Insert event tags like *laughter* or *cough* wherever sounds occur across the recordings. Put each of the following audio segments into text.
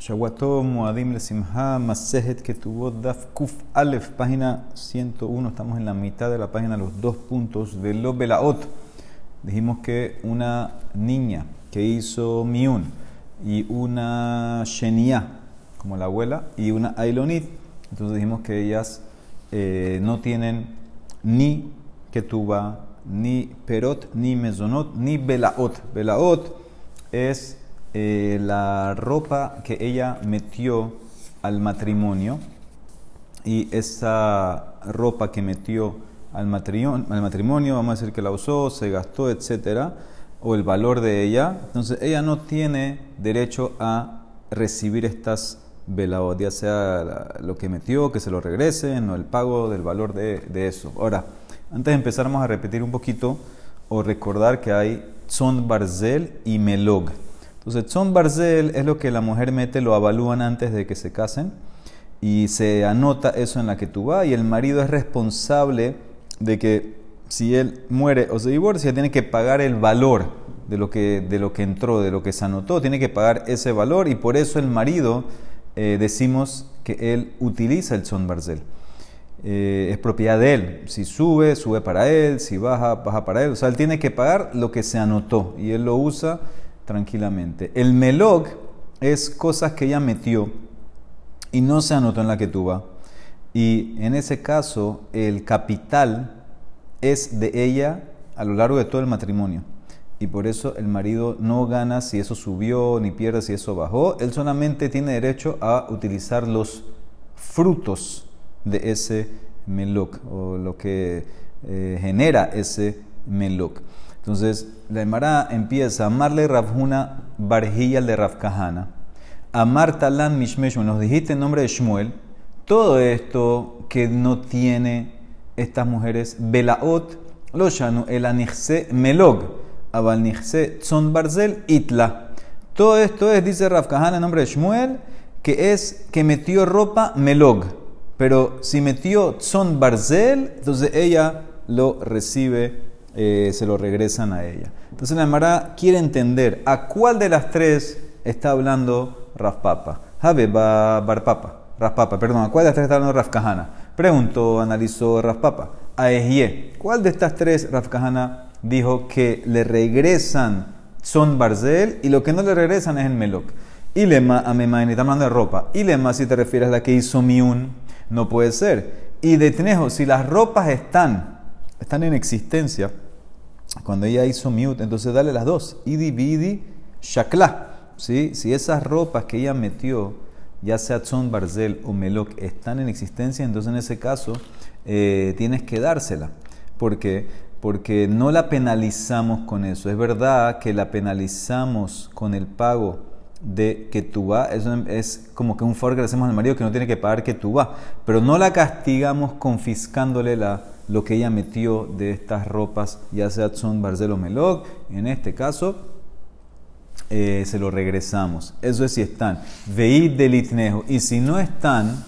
Shawato Lesimha Masejet tuvo Daf Kuf Alef, página 101. Estamos en la mitad de la página, los dos puntos de Lo Belaot. Dijimos que una niña que hizo Miun y una Shenia, como la abuela, y una Ailonit. Entonces dijimos que ellas eh, no tienen ni Ketuba, ni Perot, ni Mezonot, ni Belaot. Belaot es eh, la ropa que ella metió al matrimonio y esa ropa que metió al matrimonio, al matrimonio, vamos a decir que la usó, se gastó, etcétera, o el valor de ella, entonces ella no tiene derecho a recibir estas velaot, ya sea lo que metió, que se lo regresen, o el pago del valor de, eso. Ahora, antes de empezar, vamos a repetir un poquito o recordar que hay son barzel y melog. Entonces, son barzel es lo que la mujer mete, lo avalúan antes de que se casen y se anota eso en la que tú vas y el marido es responsable de que si él muere o se divorcia, tiene que pagar el valor de lo que, de lo que entró, de lo que se anotó, tiene que pagar ese valor y por eso el marido eh, decimos que él utiliza el son barzel. Eh, es propiedad de él. Si sube, sube para él, si baja, baja para él. O sea, él tiene que pagar lo que se anotó y él lo usa tranquilamente. El melog es cosas que ella metió y no se anotó en la que tuva. Y en ese caso, el capital es de ella a lo largo de todo el matrimonio. Y por eso el marido no gana si eso subió, ni pierde si eso bajó. Él solamente tiene derecho a utilizar los frutos de ese melok o lo que eh, genera ese melok. Entonces, la Emara empieza amarle Ravjuna Barjilla de Ravkahana, amar Talan Mishmeshu, nos dijiste en nombre de Shmuel, todo esto que no tiene estas mujeres, Belaot, Loshanu, el Anixse Melog, Abal Son Barzel, Itla. Todo esto es, dice Ravkahana en nombre de Shmuel, que es que metió ropa Melog. Pero si metió Son Barzel, entonces ella lo recibe eh, se lo regresan a ella. Entonces la Emara quiere entender a cuál de las tres está hablando Rafpapa. Jabe Barpapa. Rafpapa, perdón, ¿a cuál de las tres está hablando Rafkahana? Preguntó, analizó Rafpapa. A Ejie, ¿cuál de estas tres Rafkahana dijo que le regresan son Barzel y lo que no le regresan es el Melok? Ilema, amemain, está hablando de ropa. Ilema, si te refieres a la que hizo Miun, no puede ser. Y de Tenejo, si las ropas están están en existencia, cuando ella hizo mute, entonces dale las dos, idi, bidi, shakla. ¿sí? Si esas ropas que ella metió, ya sea Tzon, Barzel o Melok, están en existencia, entonces en ese caso eh, tienes que dársela. ¿Por qué? Porque no la penalizamos con eso. Es verdad que la penalizamos con el pago de que tú eso es como que un favor que le hacemos al marido que no tiene que pagar que tú pero no la castigamos confiscándole la lo que ella metió de estas ropas, ya sea son Barcelo Melog, en este caso eh, se lo regresamos. Eso es si están. Veid del Y si no están,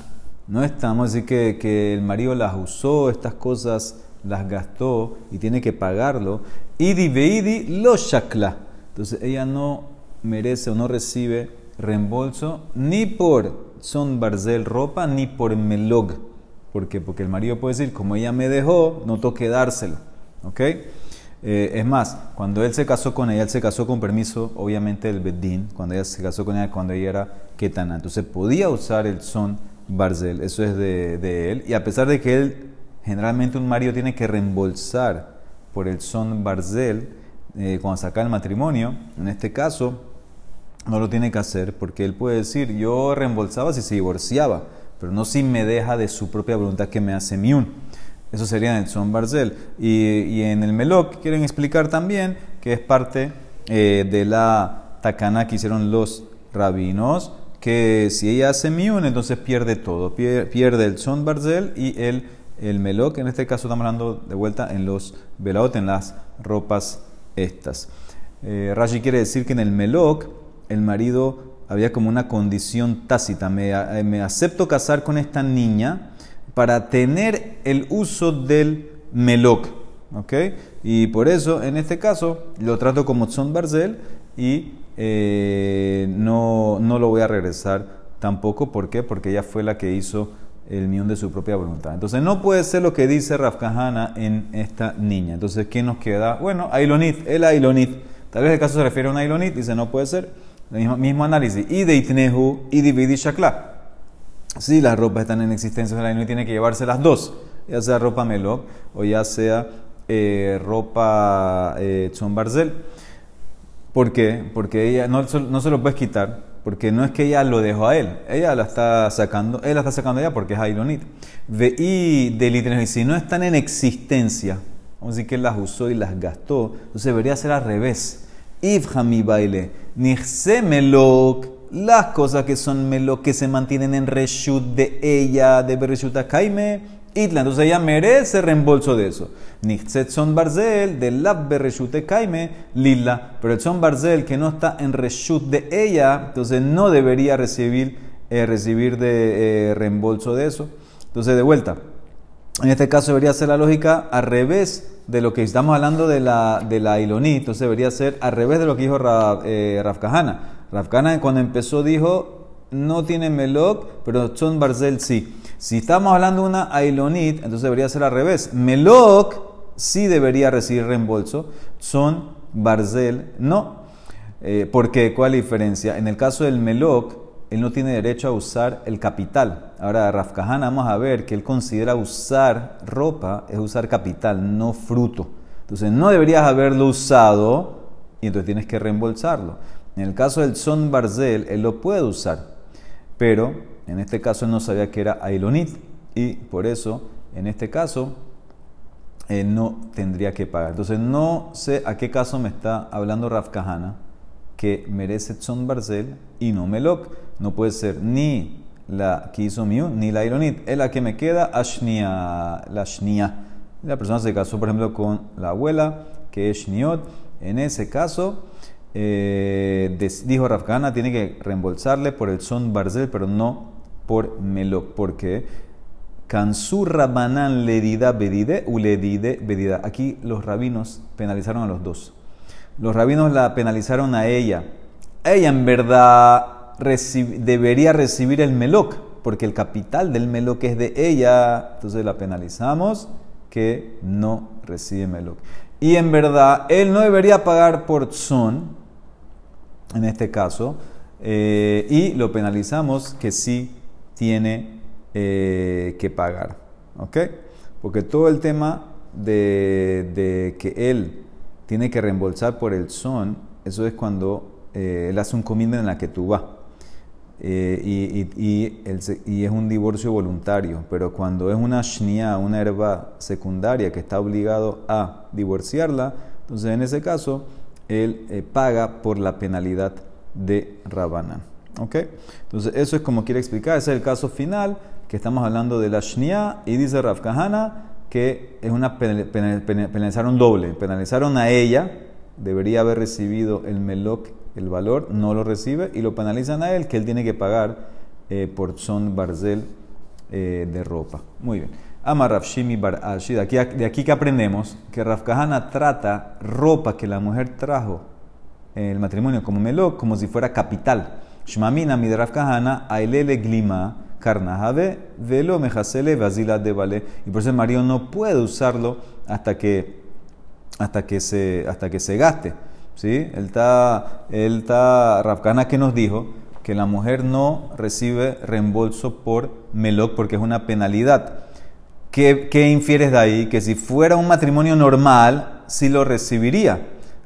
no estamos, así que, que el marido las usó, estas cosas las gastó y tiene que pagarlo. Idi veidi lo shakla. Entonces ella no merece o no recibe reembolso ni por son barzel ropa ni por melog ¿Por? Porque el marido puede decir, como ella me dejó, no toque dárselo. ¿Ok? Eh, es más, cuando él se casó con ella, él se casó con permiso, obviamente, del Bedín, cuando ella se casó con ella, cuando ella era Ketana. Entonces podía usar el son Barzel, eso es de, él. Y a pesar de que él, generalmente un marido tiene que reembolsar por el son Barzel eh, cuando saca el matrimonio, en este caso, no lo tiene que hacer porque él puede decir, yo reembolsaba si se divorciaba pero no si me deja de su propia voluntad que me hace miun. Eso sería en el son barzel. Y, en el melok quieren explicar también que es parte eh, de la takana que hicieron los rabinos, que si ella hace miun, entonces pierde todo. Pierde el son barzel y el, el melok. En este caso estamos hablando de vuelta en los velaot, en las ropas estas. Eh, Rashi quiere decir que en el melok el marido había como una condición tácita. Me, me, acepto casar con esta niña para tener el uso del melok. ¿ok? Y por eso, en este caso, lo trato como son barzel y eh, no, no lo voy a regresar tampoco. ¿Por qué? Porque ella fue la que hizo el millón de su propia voluntad. Entonces no puede ser lo que dice Rafkahana en esta niña. Entonces, ¿qué nos queda? Bueno, Ailonit, el Ailonit. Tal vez el caso se refiere a un Ailonit, dice no puede ser. Mismo, mismo análisis. Y de Itnehu y de Shakla. Si las ropas están en existencia, el Ailonit tiene que llevarse las dos. Ya sea ropa Melok o ya sea eh, ropa eh, Barzel. ¿Por qué? Porque ella no, no se lo puedes quitar porque no es que ella lo dejó a él, ella la está sacando, él la está sacando ella porque es Ailonit. y de si no están en existencia, vamos a decir que él las usó y las gastó, entonces debería ser al revés. Ifhami baile, melok, las cosas que son melok que se mantienen en reshut de ella, de Bereshut Kaime, Itla. Entonces ella merece reembolso de eso. Nichtzet son barzel de la bereshute kaime lila. Pero el son barzel que no está en reshut de ella, entonces no debería recibir, eh, recibir de eh, reembolso de eso. Entonces de vuelta. En este caso debería ser la lógica al revés de lo que estamos hablando de la, de la Iloní. Entonces debería ser al revés de lo que dijo eh, Rafkahana. Rafkahana cuando empezó dijo, no tiene melok, pero son barzel sí. Si estamos hablando de una Ailonit, entonces debería ser al revés. Melok sí debería recibir reembolso. Son Barzel, no. Eh, ¿Por qué? ¿Cuál es la diferencia? En el caso del Melok, él no tiene derecho a usar el capital. Ahora, Rafkahan, vamos a ver que él considera usar ropa es usar capital, no fruto. Entonces, no deberías haberlo usado y entonces tienes que reembolsarlo. En el caso del Son Barzel, él lo puede usar, pero en este caso él no sabía que era Ailonit y por eso, en este caso, él no tendría que pagar. Entonces, no sé a qué caso me está hablando Raf Kahana que merece Tzon Barzel y no Melok. No puede ser ni la que Miu ni la Ailonit. Es la que me queda, Ashnia, la Shnia. La persona se casó, por ejemplo, con la abuela, que es Shniot. En ese caso, eh, dijo Rafkana, tiene que reembolsarle por el son Barzel, pero no por Melok. porque Kansur Rabanan ledida bedide u ledide bedida. Aquí los rabinos penalizaron a los dos. Los rabinos la penalizaron a ella. Ella en verdad debería recibir el Melok, porque el capital del Melok es de ella. Entonces la penalizamos que no recibe Melok. Y en verdad, él no debería pagar por Tzon, en este caso, eh, y lo penalizamos que sí tiene eh, que pagar. ¿Ok? Porque todo el tema de, que él tiene que reembolsar por el son, eso es cuando eh, él hace un commitment en la que tú vas. y, y, es un divorcio voluntario, pero cuando es una shnia, una herba secundaria que está obligado a divorciarla, entonces en ese caso él paga por la penalidad de Rabanán. ¿Ok? Entonces, eso es como quiere explicar. Ese es el caso final, que estamos hablando de la Shnia, y dice Rav Kahana que es una penalizaron doble. Penalizaron a ella, debería haber recibido el Melok, el valor, no lo recibe, y lo penalizan a él, que él tiene que pagar eh, por son barzel eh, de ropa. Muy bien. Ama Rav Shimi Bar de aquí, que aprendemos que Rav Kahana trata ropa que la mujer trajo el matrimonio como Melok, como si fuera capital. Shmamina midraf kahana, ailele glima, karnahave, velo mejasele, vasila de vale. Y por eso el marido no puede usarlo hasta que, hasta que, se, hasta que se gaste. ¿sí? Él está, Rafkana que nos dijo que la mujer no recibe reembolso por melok porque es una penalidad. ¿Qué, ¿Qué infieres de ahí? Que si fuera un matrimonio normal, sí lo recibiría.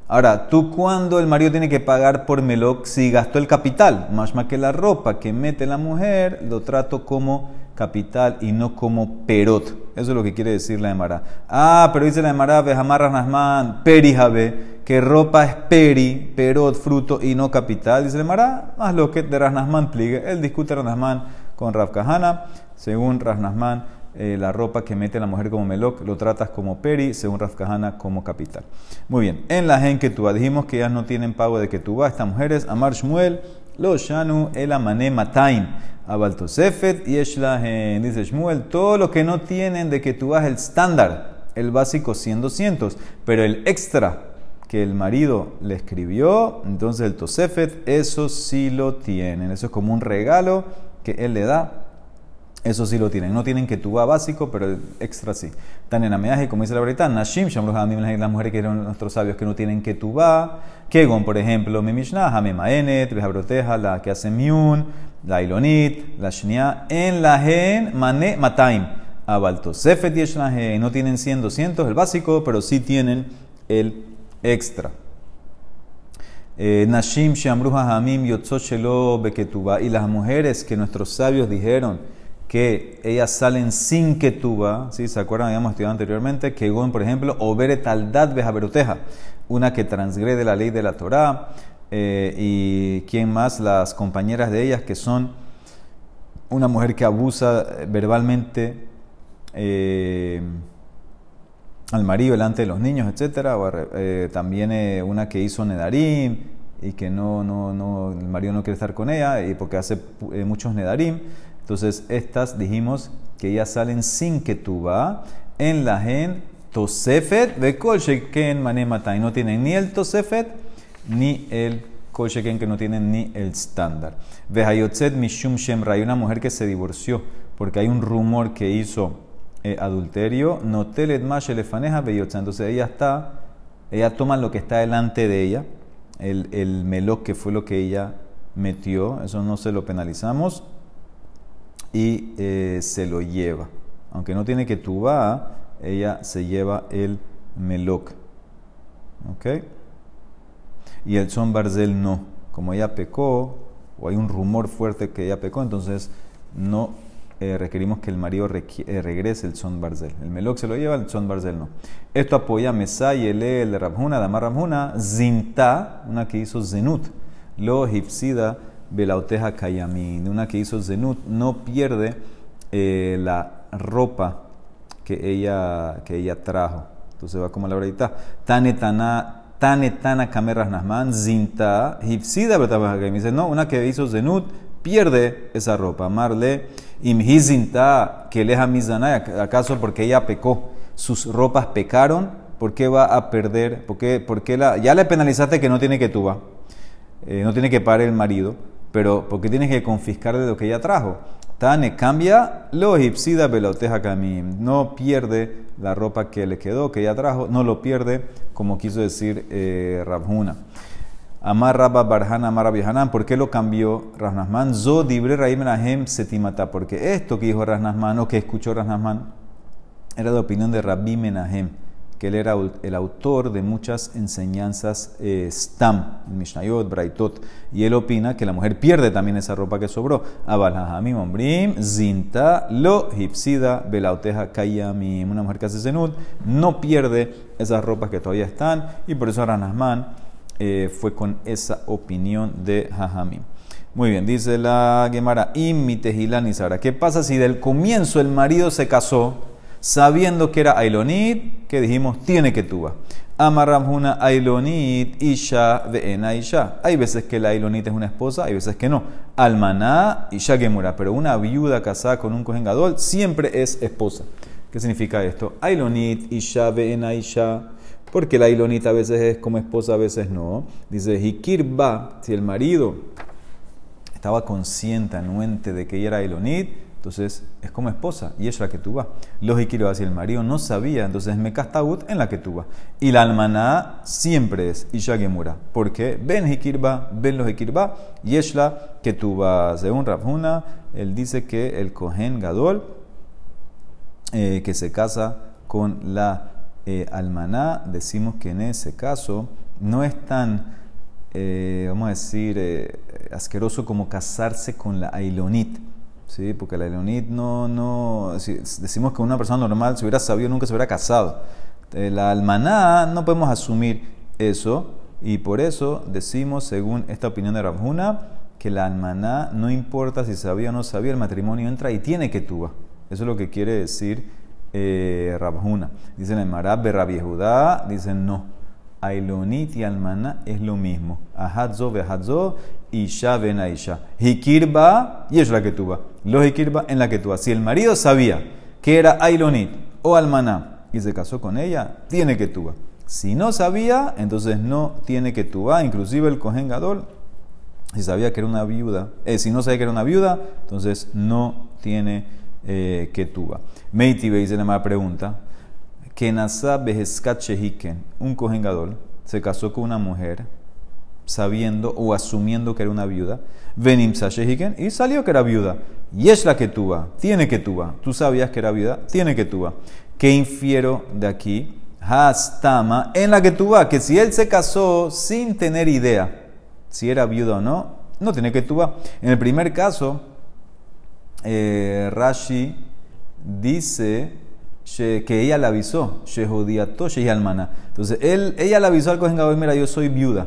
Ahora, ¿tú cuándo el marido tiene que pagar por Meloc si gastó el capital? Más más que la ropa que mete la mujer, lo trato como capital y no como perot. Eso es lo que quiere decir la Emara. Ah, pero dice la Emara, Bejamarras Nasman, perijabe, que ropa es peri, perot, fruto y no capital. Dice la Emara, más lo que de Rasnasman pligue. Él discute Rasnasman con Rav Kahana, según Rasnasman eh, la ropa que mete la mujer como melok, lo tratas como peri, según Rafkahana, como capital. Muy bien, en la gen tú dijimos que ellas no tienen pago de que tú vas, estas mujeres, Amar Shmuel, lo Shanu, el Amane Matain, Abaltosefet y Eshlahen, dice Shmuel, todo lo que no tienen de que tú vas el estándar, el básico 100, 200, pero el extra que el marido le escribió, entonces el Tosefet, eso sí lo tienen. Eso es como un regalo que él le da. Eso sí lo tienen. No tienen que tuba básico, pero extra sí. Tan en ameaje, como dice la verdad, Nashim, las mujeres que eran nuestros sabios que no tienen que tuba. Kegon, por ejemplo, mi Mishnah, Hame Maenet, Broteja, la que hace Miun, la Ilonit, la Shnia, en la Gen, Mane, Mataim. Abalto, Sefet y no tienen 100, 200, el básico, pero sí tienen el extra. Eh, Nashim Shamruha Hamim Yotzoshelo Beketuba. Y las mujeres que nuestros sabios dijeron que ellas salen sin Ketuba, ¿sí? ¿se acuerdan? Habíamos estudiado anteriormente. Que por ejemplo, Obere Taldad Bejaberuteja, una que transgrede la ley de la Torah. Eh, y quién más, las compañeras de ellas que son una mujer que abusa verbalmente eh, al marido delante de los niños, etcétera, o eh, también eh, una que hizo Nedarim y que no, no, no, el marido no quiere estar con ella y porque hace muchos Nedarim. Entonces, estas dijimos que ellas salen sin que va en la gen Tosefet de Kolsheken Manemata y no tienen ni el Tosefet ni el Kolsheken que no tienen ni el estándar. Vejayotzet Mishum Shemra, hay una mujer que se divorció porque hay un rumor que hizo eh, adulterio, no telet más elefaneja Entonces ella está, ella toma lo que está delante de ella, el, el que fue lo que ella metió, eso no se lo penalizamos, y eh, se lo lleva. Aunque no tiene que tuba, ella se lleva el meloc. ¿Ok? Y el son barzel no. Como ella pecó, o hay un rumor fuerte que ella pecó, entonces no eh, requerimos que el marido eh, regrese el son barzel. El melok se lo lleva, el son barzel no. Esto apoya Mesay, el el Ramjuna, Damar Ramjuna, Zinta, una que hizo Zenut, lo hipsida Belauteja Kayamin, una que hizo Zenut, no pierde eh, la ropa que ella, que ella trajo. Entonces va como la verdad. Tanetana. Tanetana kamerras nasman, zinta, hipsida, me dice, no, una que hizo zenut, pierde esa ropa. Marle, Imhizinta que leja mizanay, ¿acaso porque ella pecó? Sus ropas pecaron, ¿por qué va a perder? ¿Por qué, por qué la, ya le penalizaste que no tiene que tuba, eh, no tiene que pagar el marido, pero ¿por qué tienes que confiscarle lo que ella trajo? Tane cambia lo egipsida beloteja camim. No pierde la ropa que le quedó, que ella trajo, no lo pierde, como quiso decir eh. Amar Rabba Barhana Amar Hanan. ¿Por qué lo cambió Rasnasman? Zo dibre Raim Setimata. Porque esto que dijo Rasnasman o que escuchó Rasnasman era la opinión de Rabbi Menahem, que él era el autor de muchas enseñanzas eh, Stam, Mishnayot, Braitot. Y él opina que la mujer pierde también esa ropa que sobró. Abalhahamim Ombrim, Zinta, Lo, Hipsida, Belauteja, Kayamim. Una mujer que hace zenud no pierde esas ropas que todavía están. Y por eso Rasnasman eh, fue con esa opinión de Jajamim. Muy bien, dice la Gemara, y Sara. ¿Qué pasa si del comienzo el marido se casó sabiendo que era Ailonit, que dijimos tiene que tuba? Amarramjuna Ailonit Isha Veena Isha. Hay veces que la Ailonit es una esposa, hay veces que no. Almaná Isha Gemura, pero una viuda casada con un cojengador siempre es esposa. ¿Qué significa esto? Ailonit Isha Veena Isha porque la ilonita a veces es como esposa, a veces no. Dice, Hikirba, si el marido estaba consciente, anuente de que ella era ilonit, entonces es como esposa y es la que tú. Los Hikirba, si el marido no sabía, entonces me castagut en la que tú vas. Y la almaná siempre es Isha Gemura, porque ven Hikirba, ven los Hikirba, y es la que tú vas. Según Rafuna, él dice que el Kohen Gadol, eh, que se casa con la eh, almaná, decimos que en ese caso no es tan, eh, vamos a decir, asqueroso como casarse con la ailonit. ¿Sí? Porque la ailonit no, no, decimos que una persona normal, si hubiera sabido, nunca se hubiera casado. la almaná no podemos asumir eso y por eso decimos, según esta opinión de Rabjuna, que la almaná no importa si sabía o no sabía, el matrimonio entra y tiene que tuba. Eso es lo que quiere decir eh, Rabjuna. Dicen en Marab, Rabbi Judá, dicen no. Ailonit y Almaná es lo mismo. Ahadzo vehadzo, Isha ven Isha. Hikirba, y es la que tuba. Los Hikirba en la que tuba. Si el marido sabía que era Ailonit o Almaná y se casó con ella, tiene que tuba. Si no sabía, entonces no tiene que tuba. Inclusive el Cohen Gadol, si sabía que era una viuda, eh, si no sabía que era una viuda, entonces no tiene eh, que tuba. Meiti dice la pregunta, que un Cohen Gadol se casó con una mujer sabiendo o asumiendo que era una viuda, venim y salió que era viuda. Y es la que tuba, tiene que tuba. Tú sabías que era viuda, tiene que tuba. ¿Qué infiero de aquí? Hastama, en la que tuba, que si él se casó sin tener idea si era viuda o no, no tiene que tuba. En el primer caso, eh, Rashi dice que ella le avisó. Entonces, él, ella le avisó al Cohen mira, yo soy viuda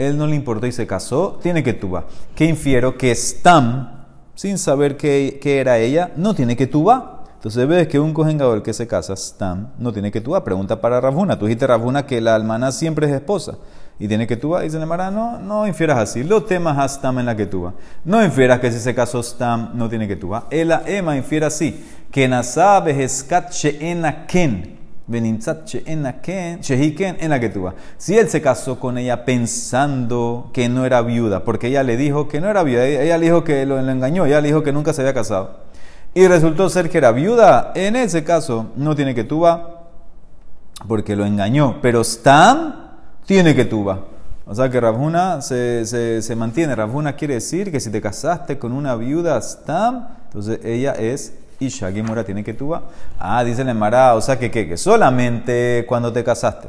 él no le importó y se casó, tiene que tuba. ¿Qué infiero? Que Stam, sin saber qué, era ella, no tiene que tuba. Entonces ves que un cojengador que se casa, Stam, no tiene que tuba. Pregunta para Rabuna. Tú dijiste, Rabuna, que la almana siempre es esposa y tiene que tuba. Dice Nemara, no, no infieras así. Lo temas a Stam en la que tuba. No infieras que si se casó Stam, no tiene que tuba. Ela Ema infiera así. Que nasabe escat ken en la que Si él se casó con ella pensando que no era viuda, porque ella le dijo que no era viuda, ella le dijo que lo, engañó, ella le dijo que nunca se había casado, y resultó ser que era viuda, en ese caso no tiene que tuba, porque lo engañó, pero Stam tiene que tuba. O sea que Rabjuna se, se, se mantiene. Rabjuna quiere decir que si te casaste con una viuda Stam, entonces ella es Isha, Gimura tiene que tuba. Ah, dice el Mara, o sea que, que, que solamente cuando te casaste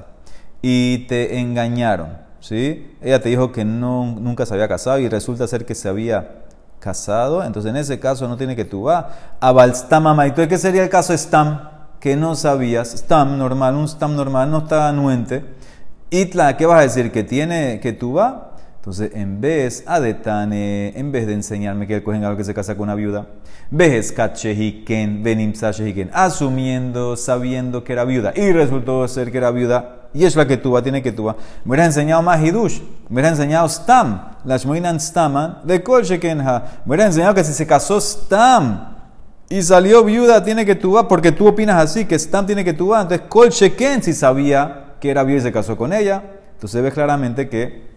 y te engañaron, ¿sí? Ella te dijo que no, nunca se había casado y resulta ser que se había casado, entonces en ese caso no tiene que tuba. Abal Stam ¿Y ¿qué sería el caso Stam? Que no sabías, Stam normal, un Stam normal no está anuente. Itla, ¿qué vas a decir? ¿Que tiene que tuba? Entonces, en vez, adetane, en vez de enseñarme que el algo que se casa con una viuda, asumiendo, sabiendo que era viuda, y resultó ser que era viuda, y es la que tuva, tiene que tuva. Me hubiera enseñado más hidush, me hubiera enseñado stam, la shmoinan staman, de kol shekenha. Me hubiera enseñado que si se casó stam y salió viuda, tiene que tuva, porque tú opinas así, que stam tiene que tuva. Entonces, kol sheken si sabía que era viuda y se casó con ella. Entonces, ves claramente que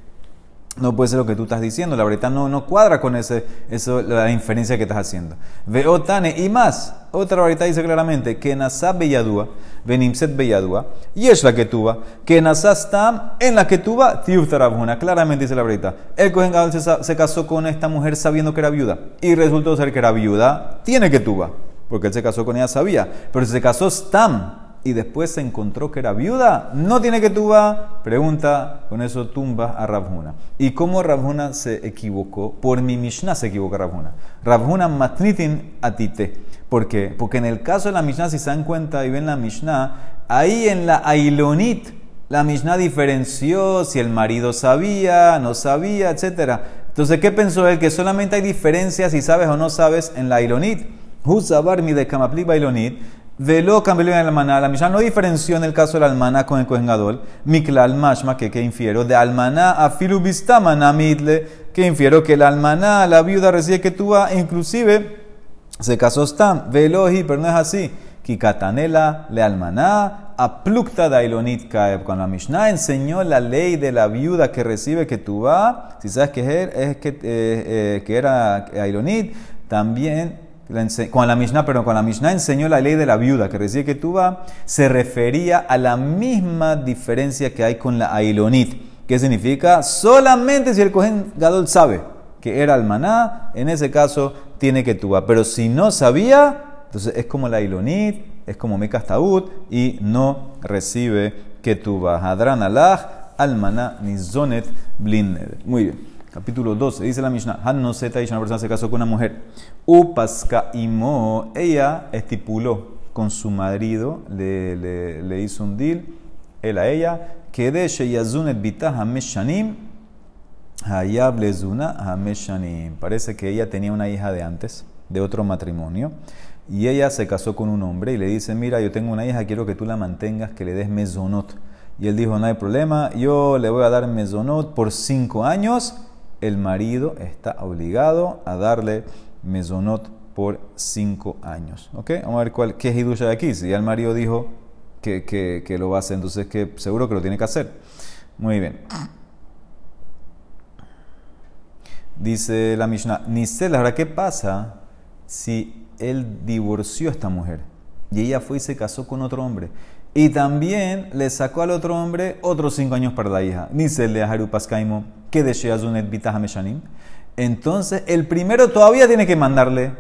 no puede ser lo que tú estás diciendo. La verdad no, no cuadra con ese, eso, la inferencia que estás haciendo. Veotane y más. Otra ahorita dice claramente que nasab beyadua, benimset beyadua, y es la que tuva, que nasastam en la que tuva, tiuftarabuna. Claramente dice la verdad. El Cohen se, se, casó con esta mujer sabiendo que era viuda y resultó ser que era viuda, tiene que tuva, porque él se casó con ella, sabía. Pero si se casó stam y después se encontró que era viuda, no tiene que tuba, pregunta, con eso tumba a Rabhuna. ¿Y cómo Rabhuna se equivocó? Por mi Mishnah se equivocó Rabhuna. Rabhuna matnitin atite. ¿Por qué? Porque en el caso de la Mishnah, si se dan cuenta y ven la Mishnah, ahí en la Ailonit, la Mishnah diferenció si el marido sabía, no sabía, etc. Entonces, ¿qué pensó él? Que solamente hay diferencias si sabes o no sabes en la Ailonit. Husabar mi de Kamapli Bailonit Velo cambió en almaná. La Mishnah no diferenció en el caso del almaná con el cojengador. Miklal mashma, que, que infiero. De almaná a filubistamana midle, que infiero que el almaná, la viuda recibe que tuva, inclusive se casó stam. Velohi, pero no es así. Kikatanela le almaná, aplukta dailonit kaeb. Cuando la Mishnah enseñó la ley de la viuda que recibe que tuva, si sabes que es, que, eh, eh, que era ailonit, también con la Mishnah, pero con la Mishnah enseñó la ley de la viuda que recibe que tuva, se refería a la misma diferencia que hay con la Ailonit. ¿Qué significa? Solamente si el Cohen Gadol sabe que era almaná, en ese caso tiene que tuva. Pero si no sabía, entonces es como la Ailonit, es como Mekas y no recibe que tuva. Hadran alaj, almaná, nizonet, blinned. Muy bien. Capítulo 12, dice la Mishnah, Han no y una persona se casó con una mujer. Upaska imo, ella estipuló con su marido, le, le, le hizo un deal, él a ella, que de Sheyazunet Bitah Hameshanim, Hayab Lezuna Hameshanim. Parece que ella tenía una hija de antes, de otro matrimonio, y ella se casó con un hombre y le dice, mira, yo tengo una hija, quiero que tú la mantengas, que le des mezonot. Y él dijo, no hay problema, yo le voy a dar mezonot por cinco años el marido está obligado a darle mesonot por cinco años. ¿Ok? Vamos a ver cuál, qué es Hidusha de aquí. Si ya el marido dijo que, que, lo va a hacer, entonces que seguro que lo tiene que hacer. Muy bien. Dice la Mishnah, Nisel, ahora qué pasa si él divorció a esta mujer y ella fue y se casó con otro hombre? Y también le sacó al otro hombre otros cinco años para la hija. Nisel le Harupaskaimo, que de Sheazunet Meshanim. Entonces, el primero todavía tiene que mandarle,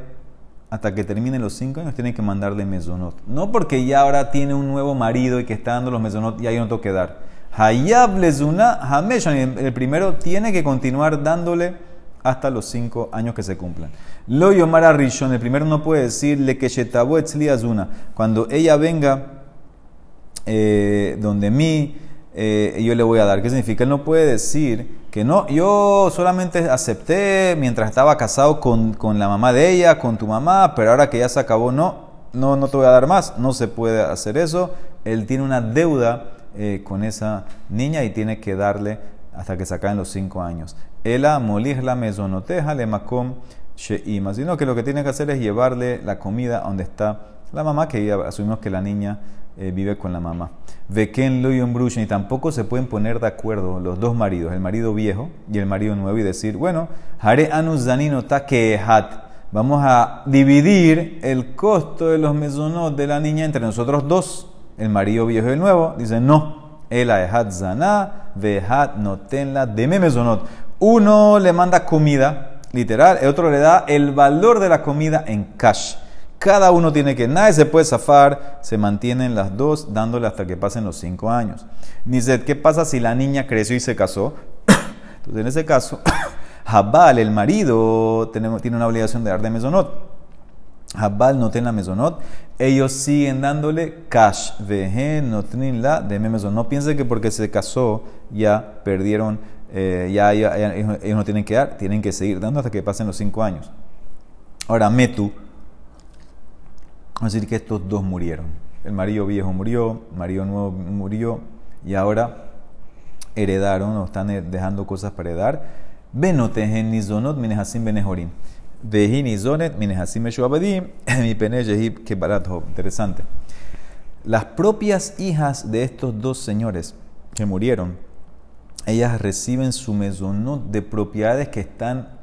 hasta que terminen los cinco años, tiene que mandarle mesonot. No porque ya ahora tiene un nuevo marido y que está dando los mesonot y ahí no toque dar. Hayab lezuna hameshanim. El primero tiene que continuar dándole hasta los cinco años que se cumplan. Lo yomara rishon, el primero no puede decirle que shetabu etzli azuna. Cuando ella venga eh, donde mí, eh, yo le voy a dar. ¿Qué significa? Él no puede decir que no, yo solamente acepté mientras estaba casado con, con, la mamá de ella, con tu mamá, pero ahora que ya se acabó, no, no, no te voy a dar más. No se puede hacer eso. Él tiene una deuda eh, con esa niña y tiene que darle hasta que se acaben los cinco años. Ela molir la mesonoteja le macom sheima. Sino que lo que tiene que hacer es llevarle la comida donde está la mamá, que asumimos que la niña eh, vive con la mamá. Veken lo y y tampoco se pueden poner de acuerdo los dos maridos, el marido viejo y el marido nuevo, y decir, bueno, hare anus danino hat. Vamos a dividir el costo de los mesonot de la niña entre nosotros dos, el marido viejo y el nuevo. Dice, no. El hat zaná, vehat notenla deme mesonot. Uno le manda comida, literal, el otro le da el valor de la comida en cash. Cada uno tiene que, nadie se puede zafar, se mantienen las dos dándole hasta que pasen los cinco años. Nizet, ¿qué pasa si la niña creció y se casó? *coughs* Entonces, en ese caso, *coughs* Jabal, el marido, tiene una obligación de dar de mesonot. Jabal no tiene la mesonot, ellos siguen dándole cash, veje, no tienen la de mesonot. No piensen que porque se casó ya perdieron eh, ya, ellos, no tienen que dar, tienen que seguir dando hasta que pasen los cinco años. Ahora, Metu, vamos a decir que estos dos murieron. El marido viejo murió, el marido nuevo murió y ahora heredaron o están dejando cosas para heredar. Benotejen nizonot minehasim benejorim. Vehinizonet minehasim meshuabadim *clears throat* mi penejehib que Interesante. Las propias hijas de estos dos señores que murieron ellas reciben su mesonot de propiedades que están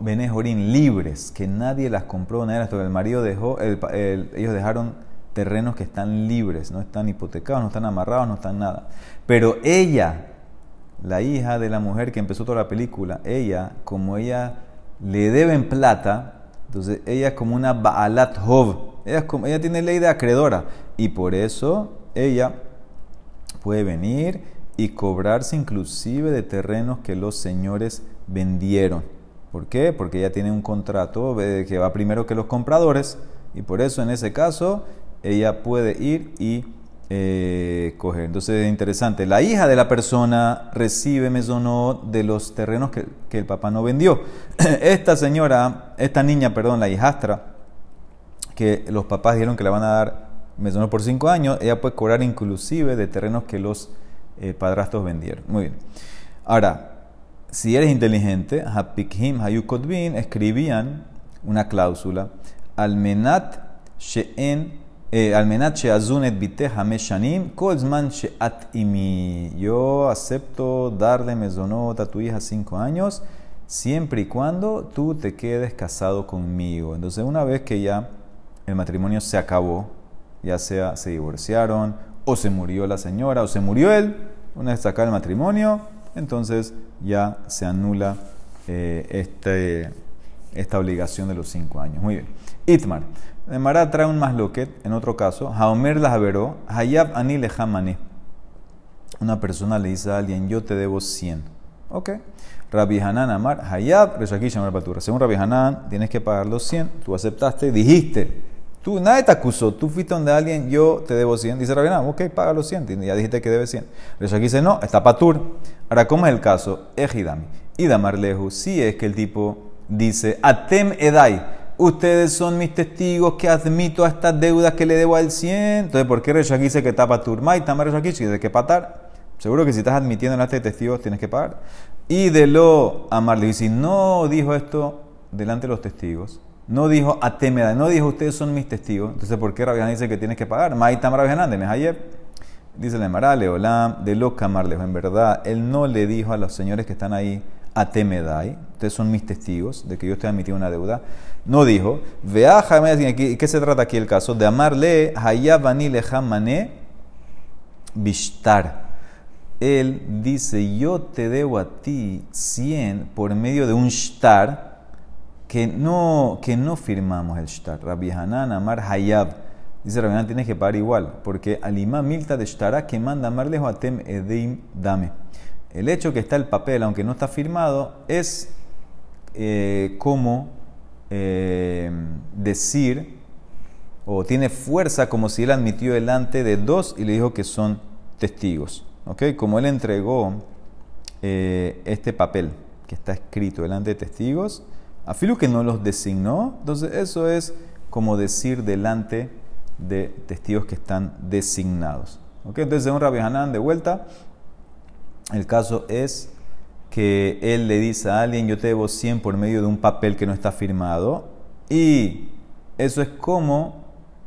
Benejorín libres, que nadie las compró, nadie las El marido dejó, ellos dejaron terrenos que están libres, no están hipotecados, no están amarrados, no están nada. Pero ella, la hija de la mujer que empezó toda la película, ella, como ella le deben plata, entonces ella es como una Baalat Hov, ella, como, ella tiene ley de acreedora y por eso ella puede venir y cobrarse inclusive de terrenos que los señores vendieron. ¿Por qué? Porque ella tiene un contrato que va primero que los compradores y por eso en ese caso ella puede ir y eh, coger. Entonces es interesante. La hija de la persona recibe mesonot de los terrenos que, que, el papá no vendió. *clears throat* Esta señora, esta niña, perdón, la hijastra, que los papás dijeron que le van a dar mesonot por cinco años, ella puede cobrar inclusive de terrenos que los eh, padrastros vendieron. Muy bien. Ahora, si eres inteligente, Hapikhim Hayukotvin escribían una cláusula, Almenat She'en eh, Almenat She'azunet Bite Hameshanim Kolzman She'at Imi. Yo acepto darle mesonot a tu hija cinco años siempre y cuando tú te quedes casado conmigo. Entonces, una vez que ya el matrimonio se acabó, ya sea se divorciaron o se murió la señora o se murió él, una vez sacado el matrimonio, entonces ya se anula eh, este, esta obligación de los cinco años. Muy bien. Itmar. Mara trae un masloquet, en otro caso, Haomer la Javeró, Hayab Ani Lehamani. Una persona le dice a alguien, yo te debo 100. Ok. Rabbi Hanan Amar, Hayab, Reshaki Shamar Batura. Según Rabbi Hanan, tienes que pagar los 100. Tú aceptaste, dijiste, Tú, nadie te acusó. Tú fuiste donde alguien, yo te debo 100. Dice Rabinam, ok, paga los 100. Ya dijiste que debe 100. Pero aquí dice, no, está patur. Ahora, ¿cómo es el caso? Ejidami. Y Damarleju, si es que el tipo dice, Atem Edai, ustedes son mis testigos que admito a estas deudas que le debo al 100. Entonces, ¿por qué Reshaki dice que está patur? Mai, Tamar Reshaki dice que patar. Seguro que si estás admitiendo en este testigos tienes que pagar. Y de lo amarle, y si no dijo esto delante de los testigos, No dijo atemeda, no dijo ustedes son mis testigos. Entonces, ¿por qué Rabbi dice que tienes que pagar? Maitam Rabbi de Mehayev. Dice la Mara, Leolam, de lo Camarlejo. En verdad, él no le dijo a los señores que están ahí atemedai. Ustedes son mis testigos de que yo estoy admitiendo una deuda. No dijo, vea ¿qué se trata aquí el caso? De amarle hayabani mané bishtar él dice, yo te debo a ti 100 por medio de un shtar que no, que no firmamos el shtar. Rabbi Hanan Amar Hayab. Dice Rabbi Hanan, tienes que pagar igual, porque alima milta de shtara que manda amarle atem edeim dame. El hecho que está el papel, aunque no está firmado, es eh, como eh, decir, o tiene fuerza como si él admitió delante de dos y le dijo que son testigos. Como él entregó eh, este papel que está escrito delante de testigos, a filo que no los designó, entonces eso es como decir delante de testigos que están designados. Entonces, según Rabbi Hanan, de vuelta, el caso es que él le dice a alguien, yo te debo 100 por medio de un papel que no está firmado, y eso es como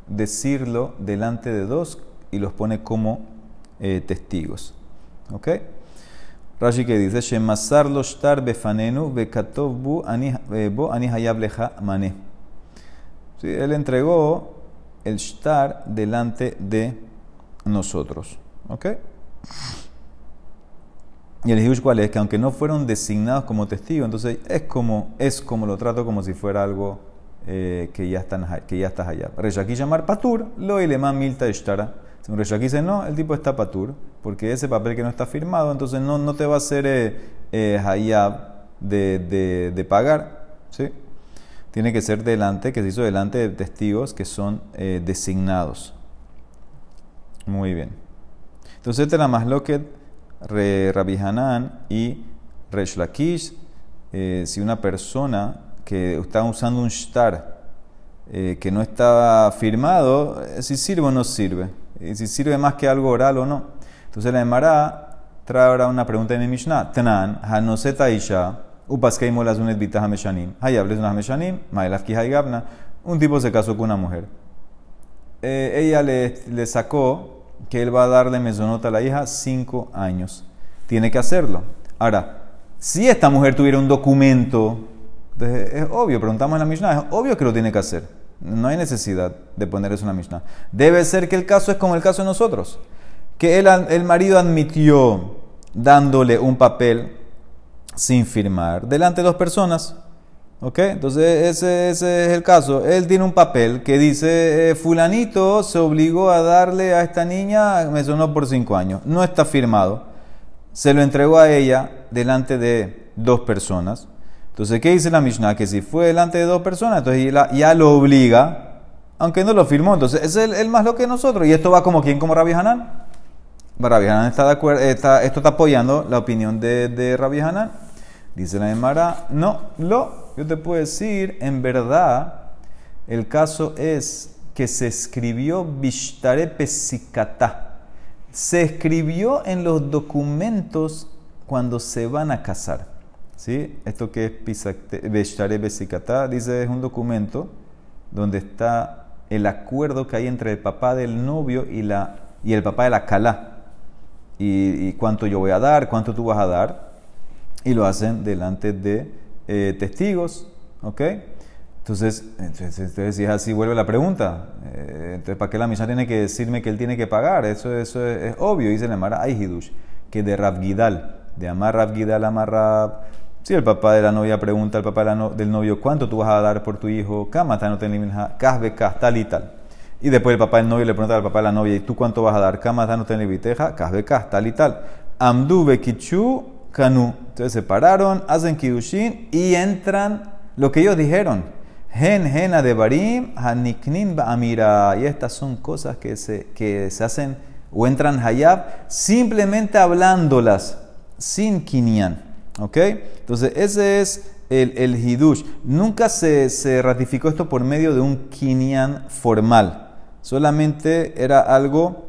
decirlo delante de dos y los pone como eh, testigos. Rashi que dice, Shemasar lo shtar befanenu bekatov bu ani eh, hayab leja mane. Sí, él entregó el shtar delante de nosotros. ¿Ok? Y el hidush cuál es que aunque no fueron designados como testigos, entonces es como, es como lo trato como si fuera algo eh, que, ya están, que ya estás allá. Reshaki llamar patur, lo ilema milta ishtara. Según Reshaki dice, no, el tipo está patur, porque ese papel que no está firmado, entonces no, no te va a hacer eh, eh hayab de, de, de, pagar. ¿sí? Tiene que ser delante, que se hizo delante de testigos que son eh, designados. Muy bien. Entonces, este era más lo que Rabbi Hanan y Resh Lakish. Eh, si una persona que está usando un shtar que no está firmado, si sirve o no sirve si sirve más que algo oral o no. Entonces la Emara trae ahora una pregunta en mi Mishnah. Tenan, hanoseta isha, upaskei molas unet bitah meshanim. Hayables una meshanim, maelafki haygabna. Un tipo se casó con una mujer. Eh, ella le, le, sacó que él va a darle mesonota a la hija cinco años. Tiene que hacerlo. Ahora, si esta mujer tuviera un documento, es obvio, preguntamos en la Mishnah, es obvio que lo tiene que hacer. No hay necesidad de poner eso en la Mishnah. Debe ser que el caso es como el caso de nosotros. Que el, el marido admitió dándole un papel sin firmar delante de dos personas. ¿Ok? Entonces ese, ese, es el caso. Él tiene un papel que dice, eh, fulanito se obligó a darle a esta niña, me sonó por cinco años. No está firmado. Se lo entregó a ella delante de dos personas. Entonces, ¿qué dice la Mishnah? Que si fue delante de dos personas, entonces ya lo obliga, aunque no lo firmó. Entonces, es el, más lo que nosotros. Y esto va como quien, como Rabbi Hanan. Rabbi Hanan está de acuerdo, está, esto está apoyando la opinión de, de Hanan. Dice la Emara, no, lo, yo te puedo decir, en verdad, el caso es que se escribió Bishtare Pesikata. Se escribió en los documentos cuando se van a casar. ¿Sí? Esto que es Beshtare Besikata, dice es un documento donde está el acuerdo que hay entre el papá del novio y, la, y el papá de la Kala. Y, cuánto yo voy a dar, cuánto tú vas a dar. Y lo hacen delante de eh, testigos. ¿Ok? Entonces, entonces, si es así, vuelve la pregunta. Eh, entonces, ¿para qué la misa tiene que decirme que él tiene que pagar? Eso, eso es, obvio. Dice la Mara Hidush, que de Rav Gidal, de Amar Rav Gidal, Amar Rav si el papá de la novia pregunta al papá del novio, ¿cuánto tú vas a dar por tu hijo? tal y tal. Y después el papá del novio le pregunta al papá de la novia, ¿y tú cuánto vas a dar? no tal y tal. Amdu bekichu kanu. Entonces se pararon, hacen kidushin y entran lo que ellos dijeron. Gen gena de barim, haniknin amira. Y estas son cosas que se, que se hacen o entran hayab simplemente hablándolas, sin kinyan. ¿Ok? Entonces, ese es el, el hidush. Nunca se, se, ratificó esto por medio de un kinyan formal. Solamente era algo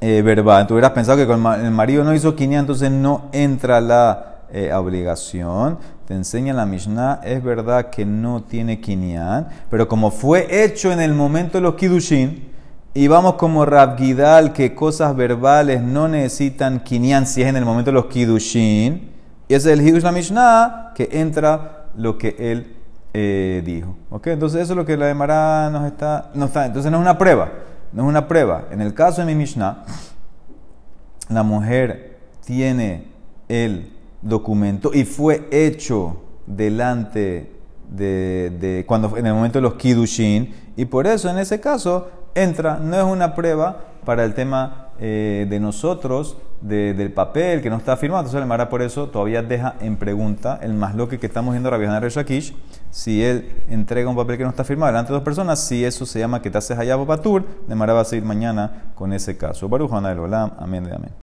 eh, verbal. Tú pensado que el marido no hizo kinyan, entonces no entra la eh, obligación. te enseña la Mishnah, es verdad que no tiene Kinyan, pero como fue hecho en el momento de los Kidushin, y vamos como Rab Gidal, que cosas verbales no necesitan Kinyan si es en el momento de los Kidushin, y ese es el Hidush la Mishnah, que entra lo que él eh, dijo. ¿Ok? Entonces eso es lo que la Emara nos está, no está. Entonces no es una prueba, no es una prueba. En el caso de mi Mishnah, la mujer tiene el documento y fue hecho delante de, cuando en el momento de los kidushin y por eso en ese caso entra no es una prueba para el tema eh, de nosotros del papel que no está firmado. Entonces el Mara por eso todavía deja en pregunta el más lo que estamos viendo Rabbi Shakish si él entrega un papel que no está firmado delante de dos personas si eso se llama que te haces allá patur de Mara va a seguir mañana con ese caso. Baruch amén de amén